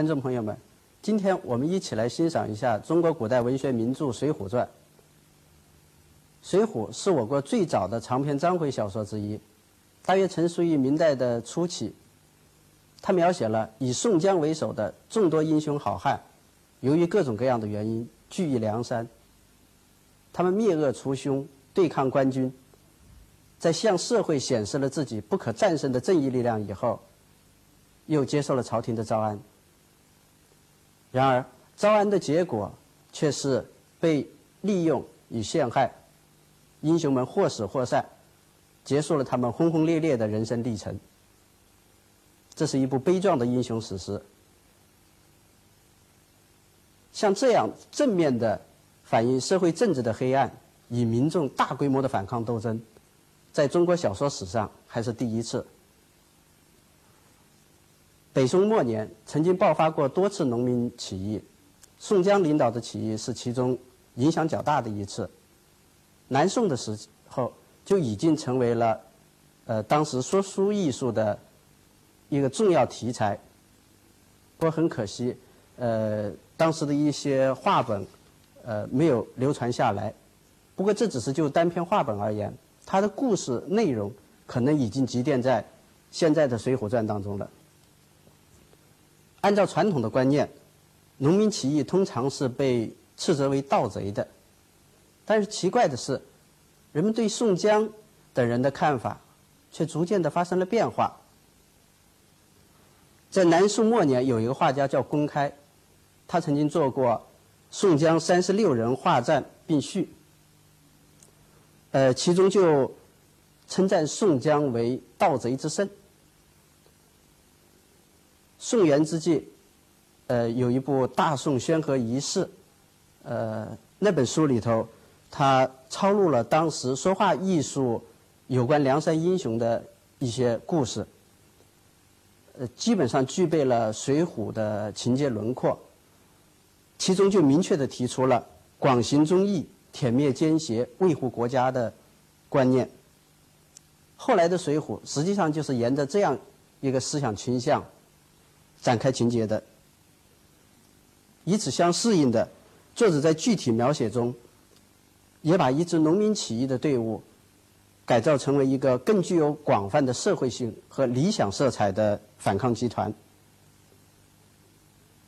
观众朋友们，今天我们一起来欣赏一下中国古代文学名著《水浒传》。《水浒》是我国最早的长篇章回小说之一，大约成书于明代的初期。它描写了以宋江为首的众多英雄好汉，由于各种各样的原因聚义梁山。他们灭恶除凶，对抗官军，在向社会显示了自己不可战胜的正义力量以后，又接受了朝廷的招安。然而，招安的结果却是被利用与陷害，英雄们或死或散，结束了他们轰轰烈烈的人生历程。这是一部悲壮的英雄史诗。像这样正面的反映社会政治的黑暗，与民众大规模的反抗斗争，在中国小说史上还是第一次。北宋末年曾经爆发过多次农民起义，宋江领导的起义是其中影响较大的一次。南宋的时候就已经成为了，呃，当时说书艺术的一个重要题材。不过很可惜，呃，当时的一些话本，呃，没有流传下来。不过这只是就单篇话本而言，它的故事内容可能已经积淀在现在的《水浒传》当中了。按照传统的观念，农民起义通常是被斥责为盗贼的。但是奇怪的是，人们对宋江等人的看法却逐渐的发生了变化。在南宋末年，有一个画家叫公开，他曾经做过《宋江三十六人画传》并序，呃，其中就称赞宋江为盗贼之圣。宋元之际，呃，有一部《大宋宣和遗事》，呃，那本书里头，他抄录了当时说话艺术有关梁山英雄的一些故事，呃，基本上具备了《水浒》的情节轮廓，其中就明确的提出了广行忠义、舔灭奸邪、维护国家的观念。后来的《水浒》实际上就是沿着这样一个思想倾向。展开情节的，与此相适应的，作者在具体描写中，也把一支农民起义的队伍，改造成为一个更具有广泛的社会性和理想色彩的反抗集团。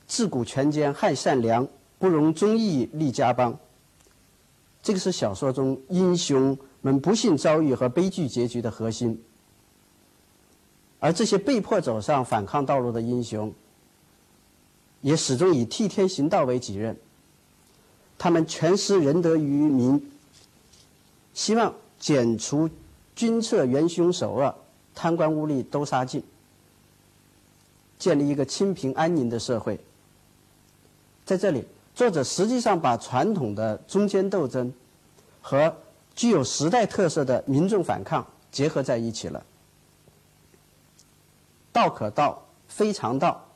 自古权奸害善良，不容忠义立家邦。这个是小说中英雄们不幸遭遇和悲剧结局的核心。而这些被迫走上反抗道路的英雄，也始终以替天行道为己任。他们全施仁德于民，希望剪除军策元凶首恶，贪官污吏都杀尽，建立一个清平安宁的社会。在这里，作者实际上把传统的中间斗争和具有时代特色的民众反抗结合在一起了。道可道，非常道。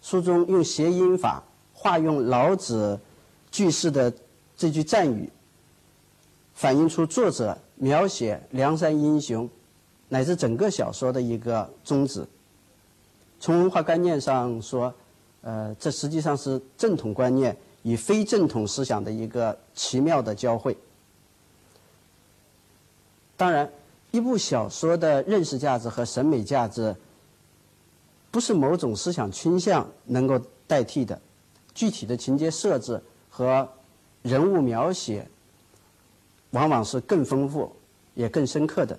书中用谐音法化用老子句式的这句赞语，反映出作者描写梁山英雄乃至整个小说的一个宗旨。从文化观念上说，呃，这实际上是正统观念与非正统思想的一个奇妙的交汇。当然，一部小说的认识价值和审美价值。不是某种思想倾向能够代替的，具体的情节设置和人物描写，往往是更丰富也更深刻的。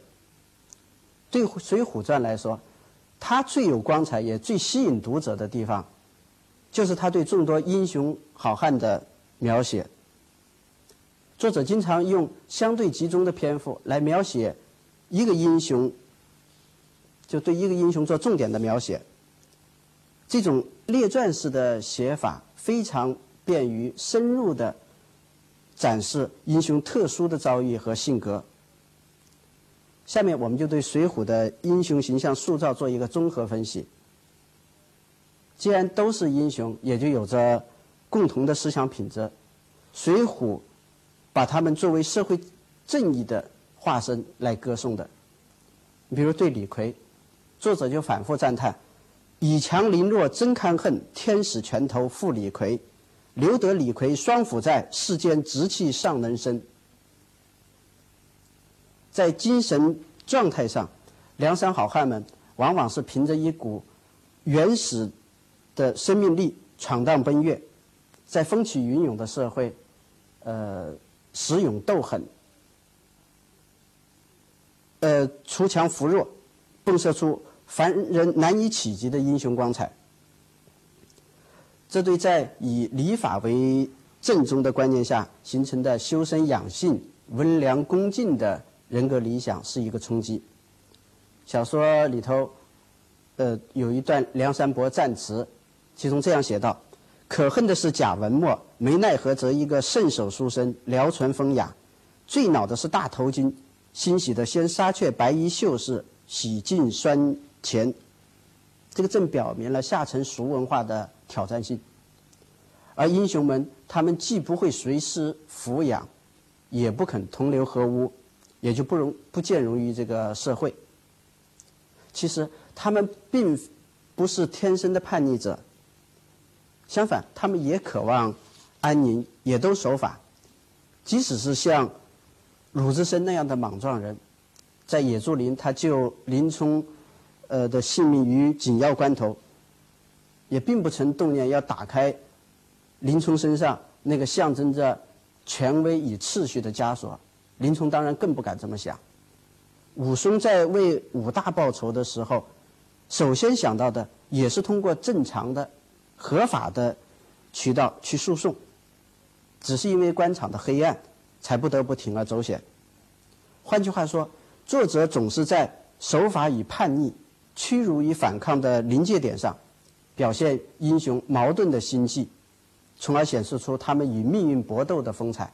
对《水浒传》来说，它最有光彩也最吸引读者的地方，就是他对众多英雄好汉的描写。作者经常用相对集中的篇幅来描写一个英雄，就对一个英雄做重点的描写。这种列传式的写法非常便于深入的展示英雄特殊的遭遇和性格。下面我们就对《水浒》的英雄形象塑造做一个综合分析。既然都是英雄，也就有着共同的思想品质。《水浒》把他们作为社会正义的化身来歌颂的。比如对李逵，作者就反复赞叹。以强凌弱真堪恨，天使拳头负李逵，留得李逵双斧在，世间直气尚能生。在精神状态上，梁山好汉们往往是凭着一股原始的生命力闯荡奔越，在风起云涌的社会，呃，使勇斗狠，呃，锄强扶弱，迸射出。凡人难以企及的英雄光彩，这对在以礼法为正宗的观念下形成的修身养性、温良恭敬的人格理想是一个冲击。小说里头，呃，有一段梁山伯赞词，其中这样写道：“可恨的是贾文墨，没奈何则一个圣手书生，聊传风雅；最恼的是大头巾，欣喜的先杀却白衣秀士，洗尽酸。”钱，这个正表明了下层俗文化的挑战性。而英雄们，他们既不会随师抚养，也不肯同流合污，也就不容不见容于这个社会。其实，他们并不是天生的叛逆者，相反，他们也渴望安宁，也都守法。即使是像鲁智深那样的莽撞人，在野猪林，他救林冲。呃的性命于紧要关头，也并不曾动念要打开林冲身上那个象征着权威与秩序的枷锁。林冲当然更不敢这么想。武松在为武大报仇的时候，首先想到的也是通过正常的、合法的渠道去诉讼，只是因为官场的黑暗，才不得不铤而走险。换句话说，作者总是在守法与叛逆。屈辱与反抗的临界点上，表现英雄矛盾的心计，从而显示出他们与命运搏斗的风采。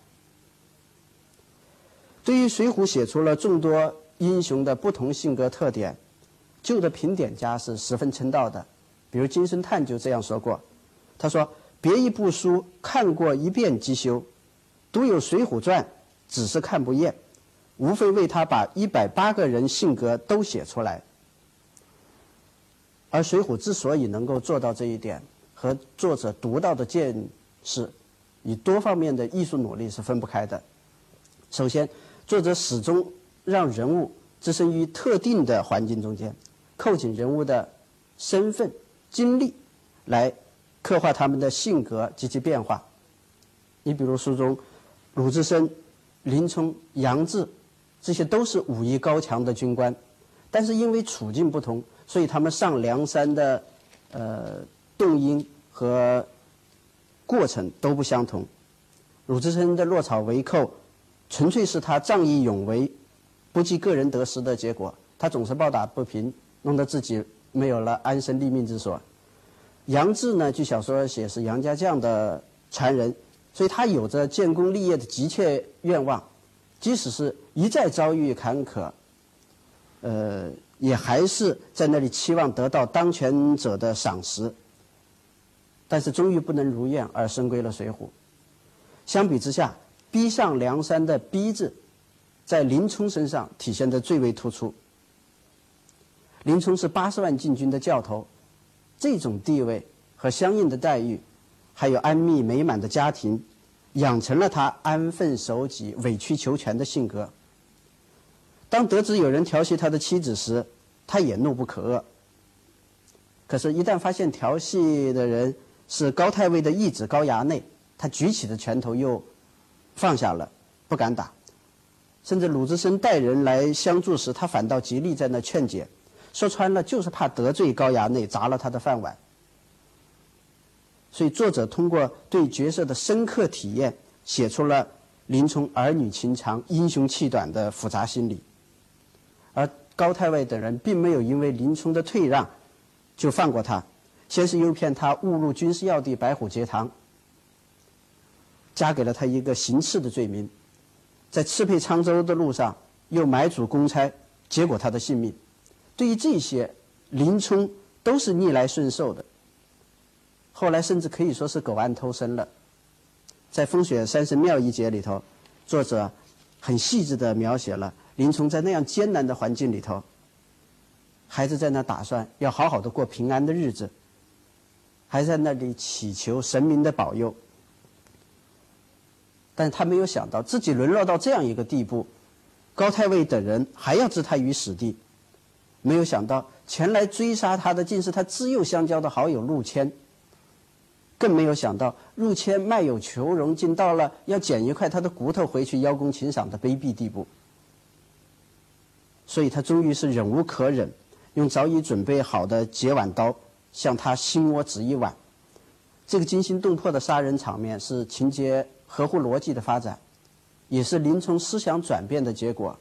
对于《水浒》写出了众多英雄的不同性格特点，旧的评点家是十分称道的。比如金圣叹就这样说过：“他说，别一部书看过一遍即休，独有《水浒传》只是看不厌，无非为他把一百八个人性格都写出来。”而《水浒》之所以能够做到这一点，和作者独到的见识与多方面的艺术努力是分不开的。首先，作者始终让人物置身于特定的环境中间，扣紧人物的身份、经历，来刻画他们的性格及其变化。你比如书中，鲁智深、林冲、杨志，这些都是武艺高强的军官，但是因为处境不同。所以他们上梁山的，呃，动因和过程都不相同。鲁智深的落草为寇，纯粹是他仗义勇为，不计个人得失的结果。他总是抱打不平，弄得自己没有了安身立命之所。杨志呢，据小说写是杨家将的传人，所以他有着建功立业的急切愿望，即使是一再遭遇坎坷，呃。也还是在那里期望得到当权者的赏识，但是终于不能如愿，而升归了水浒。相比之下，逼上梁山的“逼”字，在林冲身上体现的最为突出。林冲是八十万禁军的教头，这种地位和相应的待遇，还有安谧美满的家庭，养成了他安分守己、委曲求全的性格。当得知有人调戏他的妻子时，他也怒不可遏。可是，一旦发现调戏的人是高太尉的义子高衙内，他举起的拳头又放下了，不敢打。甚至鲁智深带人来相助时，他反倒极力在那劝解，说穿了就是怕得罪高衙内，砸了他的饭碗。所以，作者通过对角色的深刻体验，写出了林冲儿女情长、英雄气短的复杂心理。而高太尉等人并没有因为林冲的退让就放过他，先是诱骗他误入军事要地白虎节堂，加给了他一个行刺的罪名，在刺配沧州的路上又买主公差，结果他的性命。对于这些，林冲都是逆来顺受的。后来甚至可以说是苟安偷生了。在《风雪山神庙》一节里头，作者很细致地描写了。林冲在那样艰难的环境里头，还是在那打算要好好的过平安的日子，还在那里祈求神明的保佑。但他没有想到自己沦落到这样一个地步，高太尉等人还要置他于死地。没有想到前来追杀他的竟是他自幼相交的好友陆谦。更没有想到陆谦卖友求荣，竟到了要捡一块他的骨头回去邀功请赏的卑鄙地步。所以他终于是忍无可忍，用早已准备好的截腕刀向他心窝指一剜。这个惊心动魄的杀人场面是情节合乎逻辑的发展，也是林冲思想转变的结果。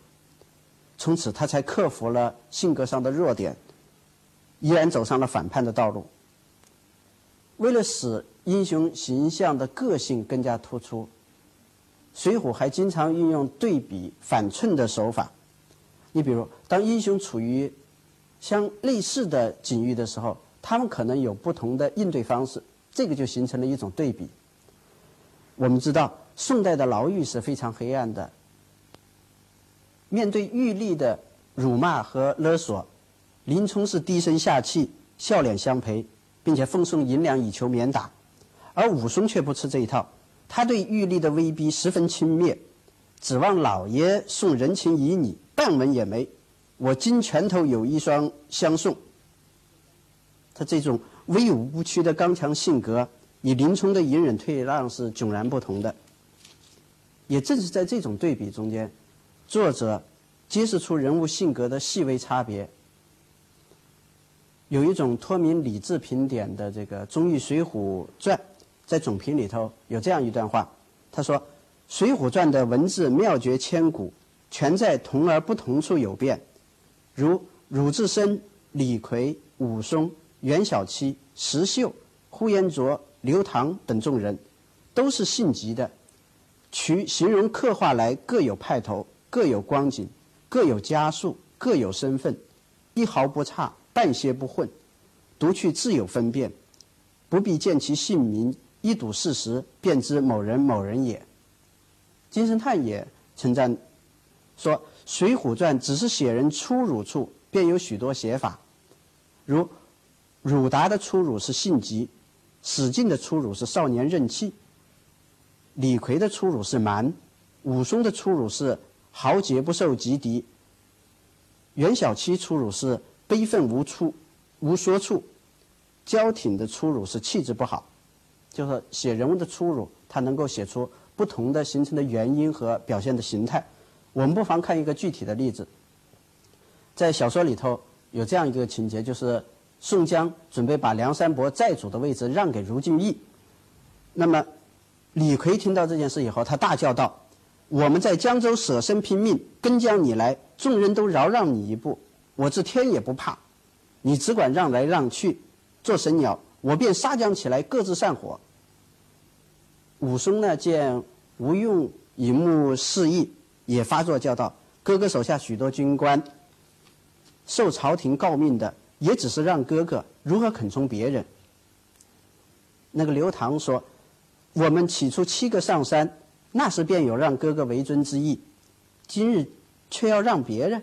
从此，他才克服了性格上的弱点，依然走上了反叛的道路。为了使英雄形象的个性更加突出，《水浒》还经常运用对比反衬的手法。你比如，当英雄处于相类似的境遇的时候，他们可能有不同的应对方式，这个就形成了一种对比。我们知道，宋代的牢狱是非常黑暗的。面对狱吏的辱骂和勒索，林冲是低声下气、笑脸相陪，并且奉送银两以求免打；而武松却不吃这一套，他对狱吏的威逼十分轻蔑，指望老爷送人情以礼。半文也没，我金拳头有一双相送。他这种威武不屈的刚强性格，与林冲的隐忍退让是迥然不同的。也正是在这种对比中间，作者揭示出人物性格的细微差别。有一种托名李治评点的这个《忠义水浒传》，在总评里头有这样一段话，他说：“《水浒传》的文字妙绝千古。”全在同而不同处有变，如鲁智深、李逵、武松、袁小七、石秀、呼延灼、刘唐等众人，都是性急的，取形容刻画来各有派头，各有光景，各有家数，各有身份，一毫不差，半些不混，读去自有分辨，不必见其姓名，一睹事实，便知某人某人也。金圣叹也称赞。说《水浒传》只是写人粗鲁处，便有许多写法，如鲁达的粗鲁是性急，史进的粗鲁是少年任气，李逵的粗鲁是蛮，武松的粗鲁是豪杰不受及敌，袁小七粗鲁是悲愤无处无说处，焦挺的粗鲁是气质不好，就是写人物的粗鲁，他能够写出不同的形成的原因和表现的形态。我们不妨看一个具体的例子，在小说里头有这样一个情节，就是宋江准备把梁山伯寨主的位置让给卢俊义。那么李逵听到这件事以后，他大叫道：“我们在江州舍身拼命跟将你来，众人都饶让你一步，我这天也不怕，你只管让来让去，做神鸟，我便杀将起来，各自散伙。”武松呢，见吴用以目示意。也发作叫道：“哥哥手下许多军官，受朝廷诰命的，也只是让哥哥，如何肯从别人？”那个刘唐说：“我们起初七个上山，那时便有让哥哥为尊之意，今日却要让别人。”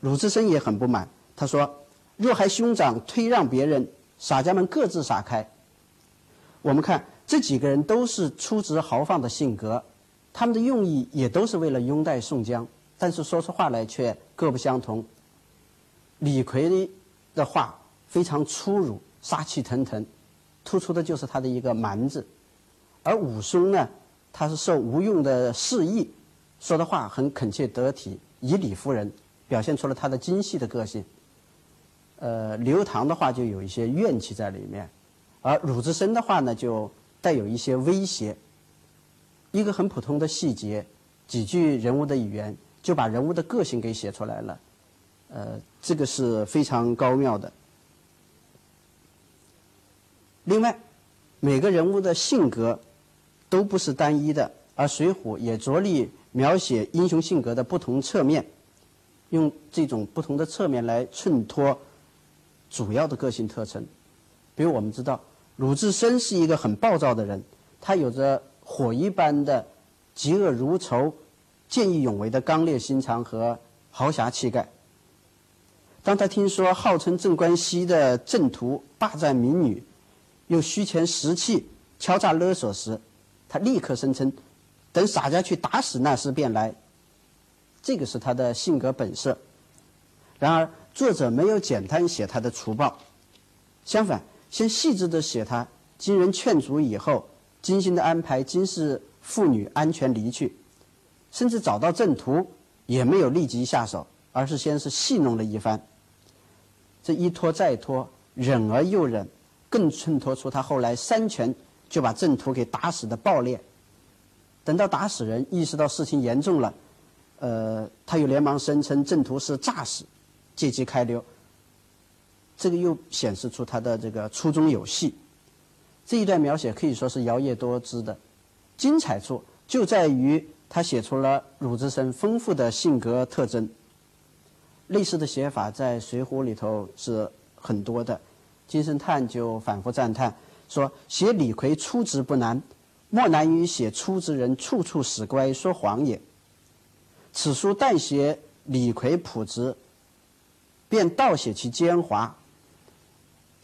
鲁智深也很不满，他说：“若还兄长推让别人，洒家们各自洒开。”我们看这几个人都是粗直豪放的性格。他们的用意也都是为了拥戴宋江，但是说出话来却各不相同。李逵的话非常粗鲁，杀气腾腾，突出的就是他的一个蛮字；而武松呢，他是受吴用的示意，说的话很恳切得体，以理服人，表现出了他的精细的个性。呃，刘唐的话就有一些怨气在里面，而鲁智深的话呢，就带有一些威胁。一个很普通的细节，几句人物的语言，就把人物的个性给写出来了，呃，这个是非常高妙的。另外，每个人物的性格都不是单一的，而《水浒》也着力描写英雄性格的不同侧面，用这种不同的侧面来衬托主要的个性特征。比如，我们知道鲁智深是一个很暴躁的人，他有着。火一般的嫉恶如仇、见义勇为的刚烈心肠和豪侠气概，当他听说号称镇关西的郑屠霸占民女，又虚钱实气敲诈勒索时，他立刻声称：“等洒家去打死那厮便来。”这个是他的性格本色。然而，作者没有简单写他的除暴，相反，先细致地写他经人劝阻以后，精心的安排金氏妇女安全离去，甚至找到郑屠也没有立即下手，而是先是戏弄了一番。这一拖再拖，忍而又忍，更衬托出他后来三拳就把郑屠给打死的暴烈。等到打死人意识到事情严重了，呃，他又连忙声称郑屠是诈死，借机开溜。这个又显示出他的这个粗中有细。这一段描写可以说是摇曳多姿的，精彩处就在于他写出了鲁智深丰富的性格特征。类似的写法在《水浒》里头是很多的，金圣叹就反复赞叹说：“写李逵粗直不难，莫难于写粗直人处处使乖说谎也。此书但写李逵朴直，便倒写其奸猾；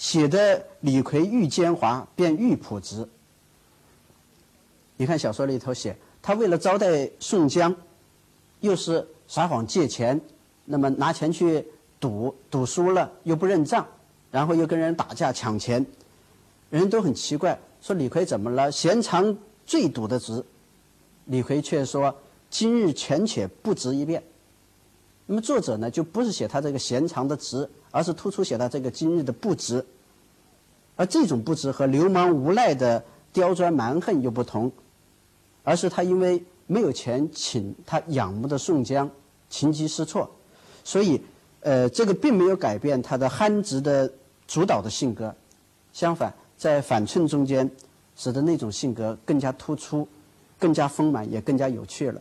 写的李逵愈奸猾，便愈朴直。你看小说里头写，他为了招待宋江，又是撒谎借钱。”那么拿钱去赌，赌输了又不认账，然后又跟人打架抢钱，人都很奇怪，说李逵怎么了？闲常最赌的直，李逵却说今日权且不值一辩。那么作者呢，就不是写他这个闲常的直，而是突出写了这个今日的不值。而这种不值和流氓无赖的刁钻蛮横又不同，而是他因为没有钱请他仰慕的宋江，情急失措。所以，呃，这个并没有改变他的憨直的主导的性格，相反，在反衬中间，使得那种性格更加突出，更加丰满，也更加有趣了。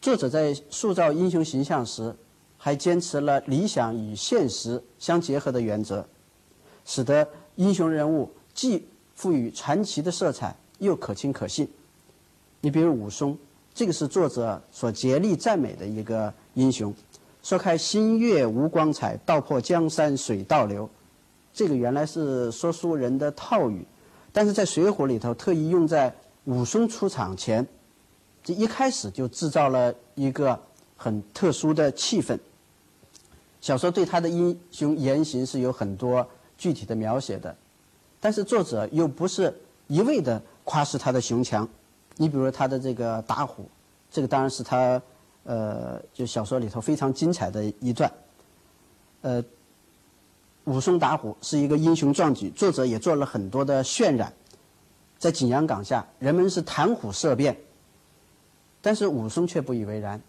作者在塑造英雄形象时，还坚持了理想与现实相结合的原则，使得英雄人物既赋予传奇的色彩，又可亲可信。你比如武松。这个是作者所竭力赞美的一个英雄。说开星月无光彩，道破江山水倒流。这个原来是说书人的套语，但是在《水浒》里头特意用在武松出场前，这一开始就制造了一个很特殊的气氛。小说对他的英雄言行是有很多具体的描写的，但是作者又不是一味的夸示他的雄强。你比如他的这个打虎，这个当然是他，呃，就小说里头非常精彩的一段。呃，武松打虎是一个英雄壮举，作者也做了很多的渲染。在景阳冈下，人们是谈虎色变，但是武松却不以为然。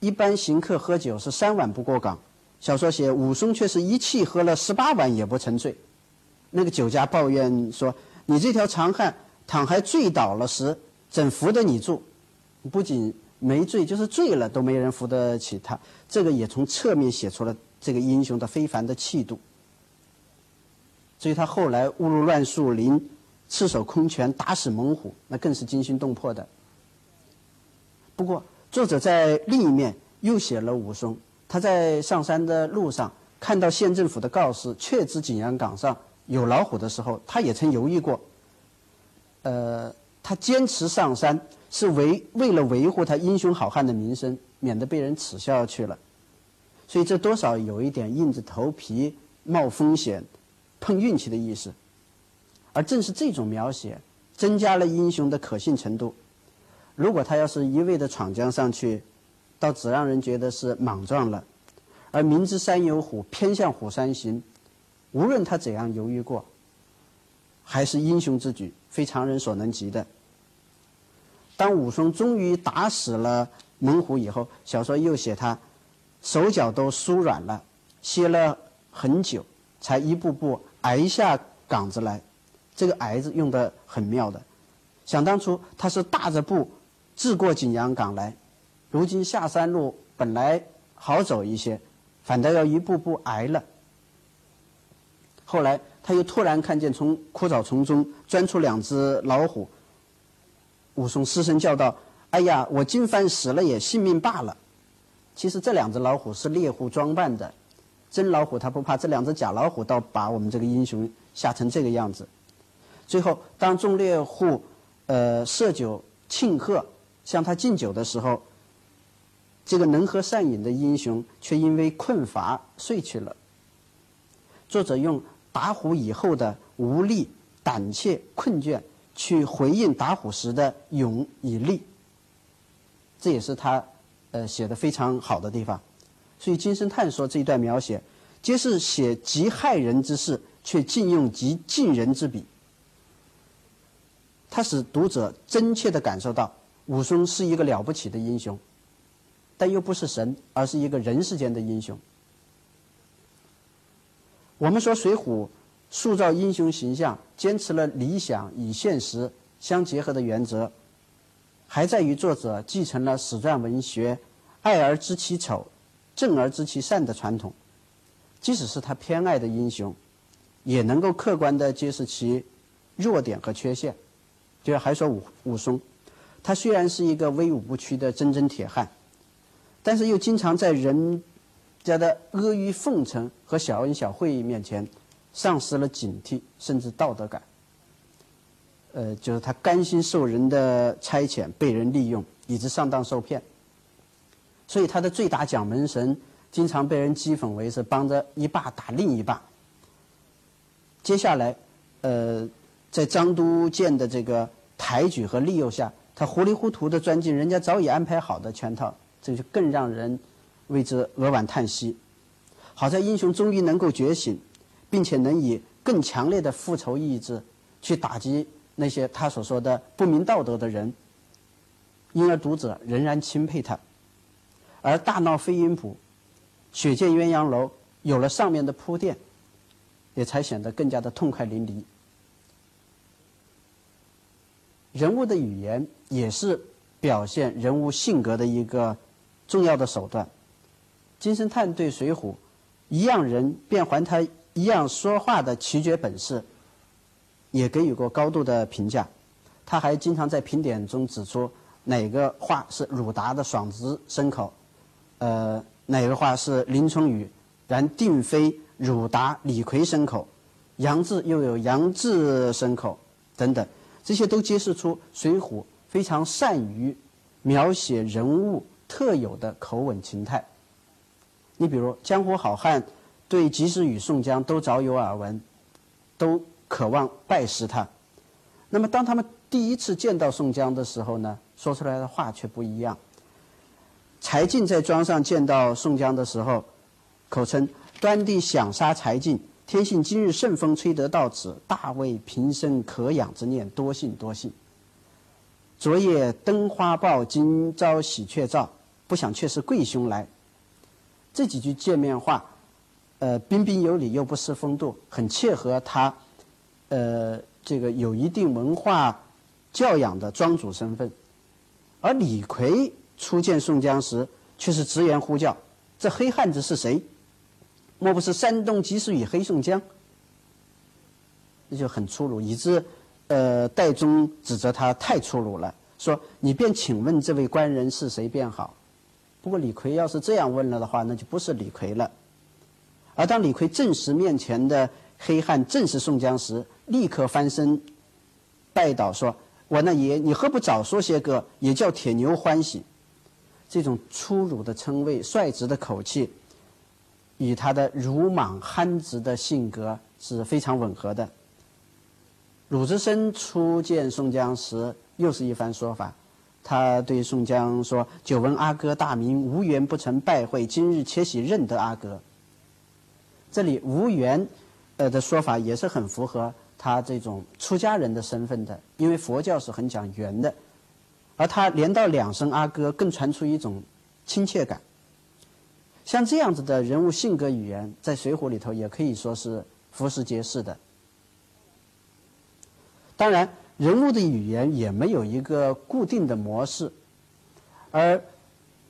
一般行客喝酒是三碗不过岗，小说写武松却是一气喝了十八碗也不成醉。那个酒家抱怨说：“你这条长汉。”倘还醉倒了时，怎扶得你住？不仅没醉，就是醉了都没人扶得起他。这个也从侧面写出了这个英雄的非凡的气度。至于他后来误入乱树林，赤手空拳打死猛虎，那更是惊心动魄的。不过，作者在另一面又写了武松。他在上山的路上看到县政府的告示，确知景阳冈上有老虎的时候，他也曾犹豫过。呃，他坚持上山是为为了维护他英雄好汉的名声，免得被人耻笑去了。所以这多少有一点硬着头皮冒风险、碰运气的意思。而正是这种描写，增加了英雄的可信程度。如果他要是一味的闯江上去，倒只让人觉得是莽撞了。而明知山有虎，偏向虎山行，无论他怎样犹豫过。还是英雄之举，非常人所能及的。当武松终于打死了猛虎以后，小说又写他手脚都酥软了，歇了很久，才一步步挨下岗子来。这个“挨”字用的很妙的。想当初他是大着步自过景阳岗来，如今下山路本来好走一些，反倒要一步步挨了。后来。他又突然看见从枯草丛中钻出两只老虎，武松失声叫道：“哎呀，我今番死了也性命罢了。”其实这两只老虎是猎户装扮的，真老虎他不怕，这两只假老虎倒把我们这个英雄吓成这个样子。最后，当众猎户呃设酒庆贺，向他敬酒的时候，这个能喝善饮的英雄却因为困乏睡去了。作者用打虎以后的无力、胆怯、困倦，去回应打虎时的勇与力。这也是他呃写的非常好的地方。所以金圣叹说这一段描写，皆是写极害人之事，却尽用极尽人之笔。他使读者真切地感受到武松是一个了不起的英雄，但又不是神，而是一个人世间的英雄。我们说《水浒》塑造英雄形象，坚持了理想与现实相结合的原则，还在于作者继承了史传文学“爱而知其丑，正而知其善”的传统。即使是他偏爱的英雄，也能够客观地揭示其弱点和缺陷。就还说武武松，他虽然是一个威武不屈的铮铮铁汉，但是又经常在人。家的阿谀奉承和小恩小惠面前，丧失了警惕，甚至道德感。呃，就是他甘心受人的差遣，被人利用，以致上当受骗。所以他的最大蒋门神，经常被人讥讽为是帮着一霸打另一霸。接下来，呃，在张都监的这个抬举和利诱下，他糊里糊涂的钻进人家早已安排好的圈套，这就更让人。为之扼腕叹息。好在英雄终于能够觉醒，并且能以更强烈的复仇意志去打击那些他所说的不明道德的人，因而读者仍然钦佩他。而大闹飞鹰浦、血溅鸳鸯楼有了上面的铺垫，也才显得更加的痛快淋漓。人物的语言也是表现人物性格的一个重要的手段。金圣叹对《水浒》一样人便还他一样说话的奇绝本事，也给予过高度的评价。他还经常在评点中指出哪个话是鲁达的爽直牲口，呃，哪个话是林冲语，然定非鲁达、李逵牲口，杨志又有杨志牲口等等，这些都揭示出《水浒》非常善于描写人物特有的口吻情态。你比如江湖好汉对及时雨、宋江都早有耳闻，都渴望拜师他。那么当他们第一次见到宋江的时候呢，说出来的话却不一样。柴进在庄上见到宋江的时候，口称：“端地想杀柴进，天幸今日顺风吹得到此，大为平生可养之念，多幸多幸。昨夜登花报，今朝喜鹊照，不想却是贵兄来。”这几句见面话，呃，彬彬有礼又不失风度，很切合他，呃，这个有一定文化教养的庄主身份。而李逵初见宋江时，却是直言呼叫：“这黑汉子是谁？莫不是山东及时雨黑宋江？”那就很粗鲁，以致呃，戴宗指责他太粗鲁了，说：“你便请问这位官人是谁便好。”不过李逵要是这样问了的话，那就不是李逵了。而当李逵证实面前的黑汉正是宋江时，立刻翻身拜倒说：“我那爷，你何不早说些个，也叫铁牛欢喜？”这种粗鲁的称谓、率直的口气，与他的鲁莽憨直的性格是非常吻合的。鲁智深初见宋江时，又是一番说法。他对宋江说：“久闻阿哥大名，无缘不曾拜会，今日且喜认得阿哥。”这里“无缘”呃的说法也是很符合他这种出家人的身份的，因为佛教是很讲缘的，而他连到两声阿哥，更传出一种亲切感。像这样子的人物性格语言，在《水浒》里头也可以说是俯拾皆是的。当然。人物的语言也没有一个固定的模式，而《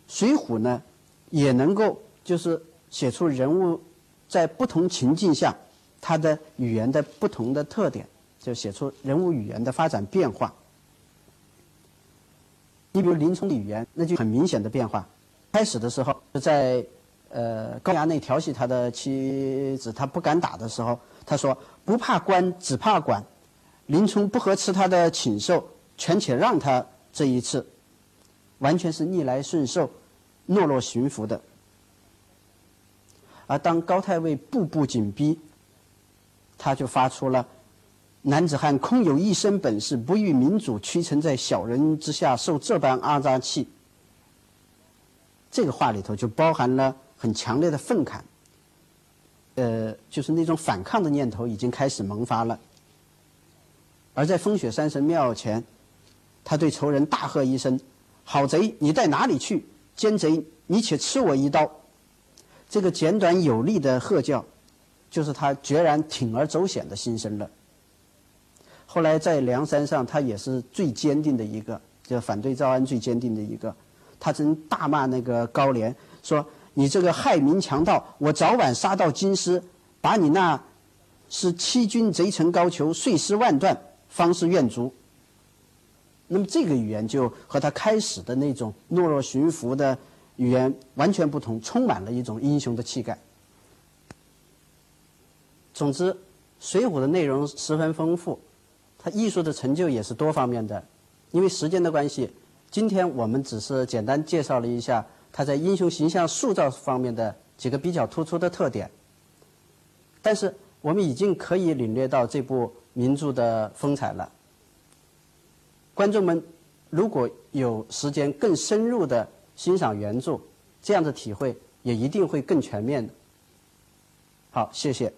水浒》呢，也能够就是写出人物在不同情境下他的语言的不同的特点，就写出人物语言的发展变化。你比如林冲的语言，那就很明显的变化。开始的时候，在呃高衙内调戏他的妻子，他不敢打的时候，他说不怕官，只怕管。林冲不合吃他的请受，权且让他这一次，完全是逆来顺受、懦弱驯服的。而当高太尉步步紧逼，他就发出了“男子汉空有一身本事，不与民主屈臣在小人之下，受这般阿扎气。”这个话里头就包含了很强烈的愤慨，呃，就是那种反抗的念头已经开始萌发了。而在风雪山神庙前，他对仇人大喝一声：“好贼，你带哪里去？奸贼，你且吃我一刀！”这个简短有力的喝叫，就是他决然铤而走险的心声了。后来在梁山上，他也是最坚定的一个，就反对招安最坚定的一个。他曾大骂那个高廉，说：“你这个害民强盗，我早晚杀到京师，把你那是欺君贼臣高俅，碎尸万段。”方是愿足。那么这个语言就和他开始的那种懦弱驯服的语言完全不同，充满了一种英雄的气概。总之，《水浒》的内容十分丰富，它艺术的成就也是多方面的。因为时间的关系，今天我们只是简单介绍了一下他在英雄形象塑造方面的几个比较突出的特点。但是，我们已经可以领略到这部。名著的风采了。观众们如果有时间更深入的欣赏原著，这样的体会也一定会更全面的。好，谢谢。